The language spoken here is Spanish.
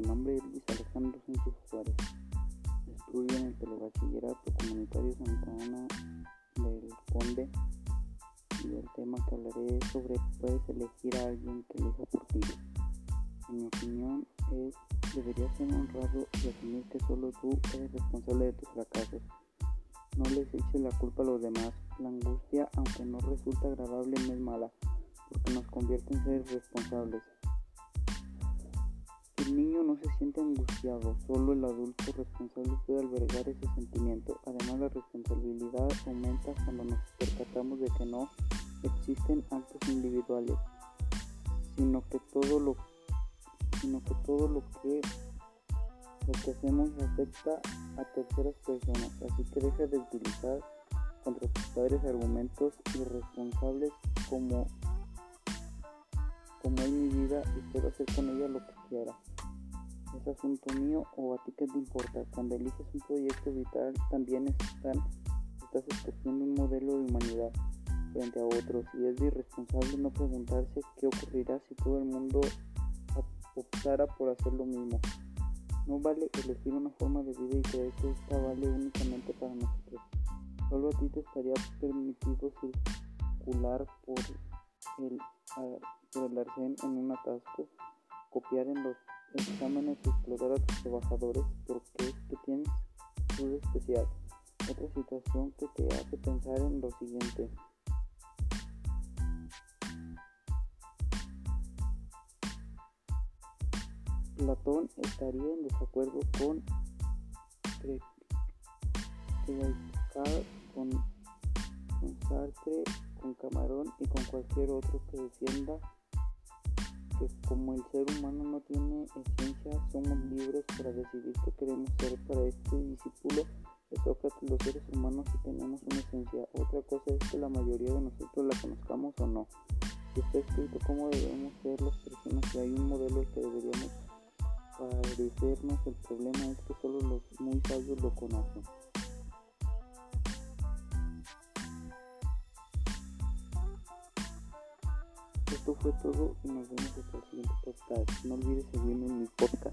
Mi nombre es Luis Alejandro Sánchez Juárez. Estudio en el Telebachillerato Comunitario Santa Ana del Conde y el tema que hablaré es sobre puedes elegir a alguien que elija por ti. En mi opinión es deberías ser honrado y asumir que solo tú eres responsable de tus fracasos. No les eches la culpa a los demás. La angustia, aunque no resulta agradable, no es mala, porque nos convierte en seres responsables. El niño no se siente angustiado, solo el adulto responsable puede albergar ese sentimiento. Además, la responsabilidad aumenta cuando nos percatamos de que no existen actos individuales, sino que todo lo, que hacemos afecta a terceras personas, así que deja de utilizar contra tus padres argumentos irresponsables como como es mi vida y puedo hacer con ella lo que quiera. Es asunto mío o a ti que te importa. Cuando eliges un proyecto vital también estás escogiendo un modelo de humanidad frente a otros y es irresponsable no preguntarse qué ocurrirá si todo el mundo optara por hacer lo mismo. No vale elegir una forma de vida y creer que esta vale únicamente para nosotros. Solo a ti te estaría permitido circular por el, por el arcén en un atasco, copiar en los exámenes y explotar a tus trabajadores porque es que tienes tu especial. Otra situación que te hace pensar en lo siguiente. Platón estaría en desacuerdo con, con Sartre, con Camarón y con cualquier otro que defienda que como el ser humano no tiene esencia, somos libres para decidir qué queremos ser. Para este discípulo de Sócrates, los seres humanos sí tenemos una esencia. Otra cosa es que la mayoría de nosotros la conozcamos o no. Y está escrito cómo debemos ser las personas y hay un modelo que deberíamos parecernos. El problema es que solo los muy sabios lo conocen. Esto fue todo y nos vemos hasta el siguiente podcast. No olvides seguirme en mi podcast.